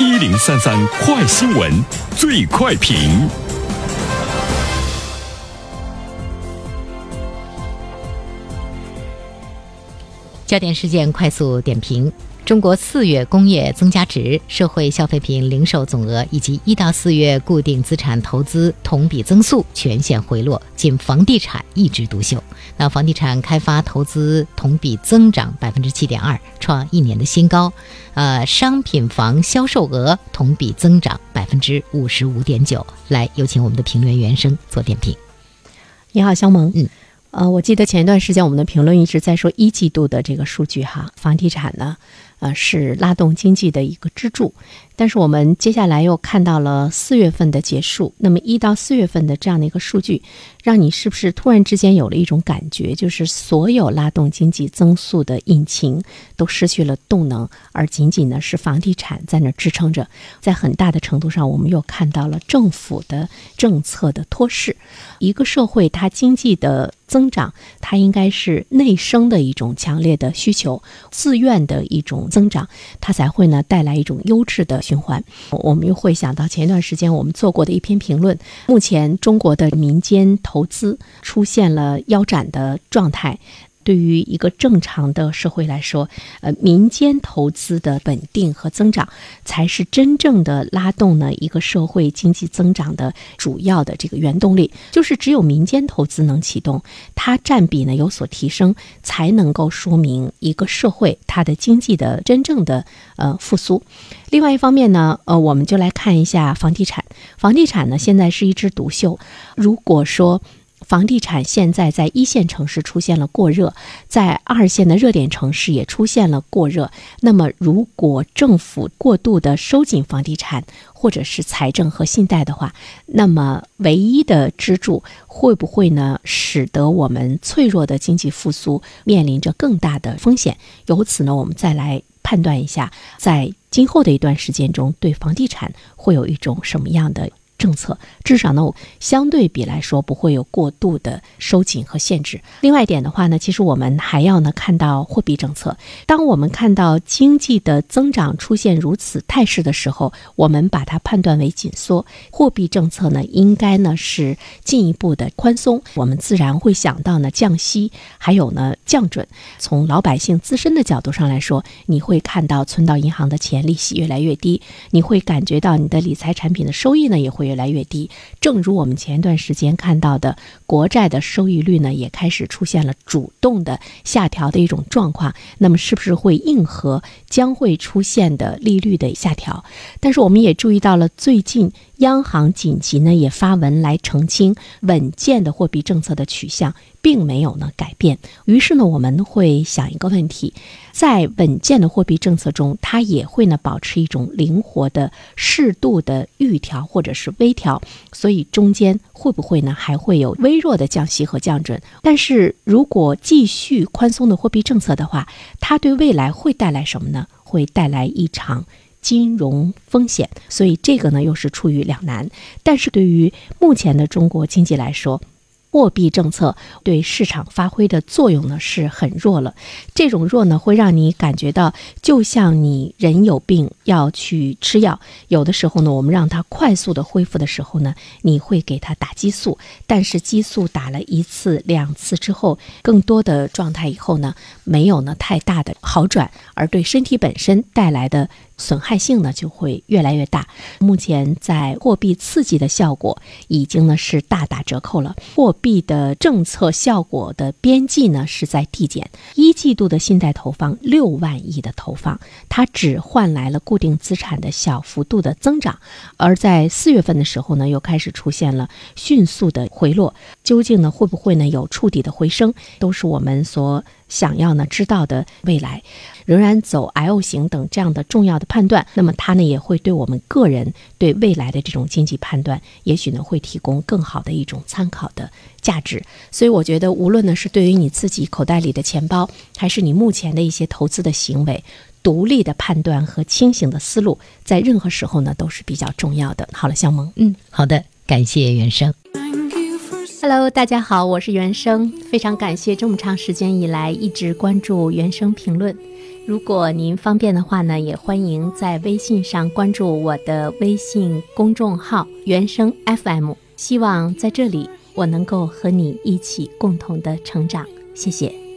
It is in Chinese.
一零三三快新闻，最快评。焦点事件快速点评：中国四月工业增加值、社会消费品零售总额以及一到四月固定资产投资同比增速全线回落，仅房地产一枝独秀。那房地产开发投资同比增长百分之七点二，创一年的新高。呃，商品房销售额同比增长百分之五十五点九。来，有请我们的评论员生做点评。你好，肖萌。嗯。呃，我记得前一段时间我们的评论一直在说一季度的这个数据哈，房地产呢，呃，是拉动经济的一个支柱。但是我们接下来又看到了四月份的结束，那么一到四月份的这样的一个数据，让你是不是突然之间有了一种感觉，就是所有拉动经济增速的引擎都失去了动能，而仅仅呢是房地产在那支撑着。在很大的程度上，我们又看到了政府的政策的托市。一个社会它经济的增长，它应该是内生的一种强烈的需求，自愿的一种增长，它才会呢带来一种优质的。循环，我们又会想到前一段时间我们做过的一篇评论。目前中国的民间投资出现了腰斩的状态。对于一个正常的社会来说，呃，民间投资的稳定和增长，才是真正的拉动呢一个社会经济增长的主要的这个原动力。就是只有民间投资能启动，它占比呢有所提升，才能够说明一个社会它的经济的真正的呃复苏。另外一方面呢，呃，我们就来看一下房地产。房地产呢现在是一枝独秀。如果说房地产现在在一线城市出现了过热，在二线的热点城市也出现了过热。那么，如果政府过度的收紧房地产或者是财政和信贷的话，那么唯一的支柱会不会呢？使得我们脆弱的经济复苏面临着更大的风险？由此呢，我们再来判断一下，在今后的一段时间中，对房地产会有一种什么样的？政策至少呢，相对比来说不会有过度的收紧和限制。另外一点的话呢，其实我们还要呢看到货币政策。当我们看到经济的增长出现如此态势的时候，我们把它判断为紧缩，货币政策呢应该呢是进一步的宽松。我们自然会想到呢降息，还有呢降准。从老百姓自身的角度上来说，你会看到存到银行的钱利息越来越低，你会感觉到你的理财产品的收益呢也会。越来越低，正如我们前一段时间看到的，国债的收益率呢也开始出现了主动的下调的一种状况。那么，是不是会应和将会出现的利率的下调？但是，我们也注意到了最近。央行紧急呢也发文来澄清，稳健的货币政策的取向并没有呢改变。于是呢，我们会想一个问题，在稳健的货币政策中，它也会呢保持一种灵活的、适度的预调或者是微调。所以中间会不会呢还会有微弱的降息和降准？但是如果继续宽松的货币政策的话，它对未来会带来什么呢？会带来一场。金融风险，所以这个呢又是处于两难。但是对于目前的中国经济来说，货币政策对市场发挥的作用呢是很弱了，这种弱呢会让你感觉到，就像你人有病要去吃药，有的时候呢我们让它快速的恢复的时候呢，你会给它打激素，但是激素打了一次两次之后，更多的状态以后呢，没有呢太大的好转，而对身体本身带来的。损害性呢就会越来越大。目前在货币刺激的效果已经呢是大打折扣了，货币的政策效果的边际呢是在递减。一季度的信贷投放六万亿的投放，它只换来了固定资产的小幅度的增长，而在四月份的时候呢又开始出现了迅速的回落。究竟呢会不会呢有触底的回升，都是我们所。想要呢知道的未来，仍然走 L 型等这样的重要的判断，那么它呢也会对我们个人对未来的这种经济判断，也许呢会提供更好的一种参考的价值。所以我觉得，无论呢是对于你自己口袋里的钱包，还是你目前的一些投资的行为，独立的判断和清醒的思路，在任何时候呢都是比较重要的。好了，向萌，嗯，好的，感谢袁生。Hello，大家好，我是原生，非常感谢这么长时间以来一直关注原生评论。如果您方便的话呢，也欢迎在微信上关注我的微信公众号“原生 FM”。希望在这里我能够和你一起共同的成长。谢谢。